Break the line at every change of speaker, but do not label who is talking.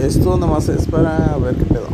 Esto nomás es para ver qué pedo.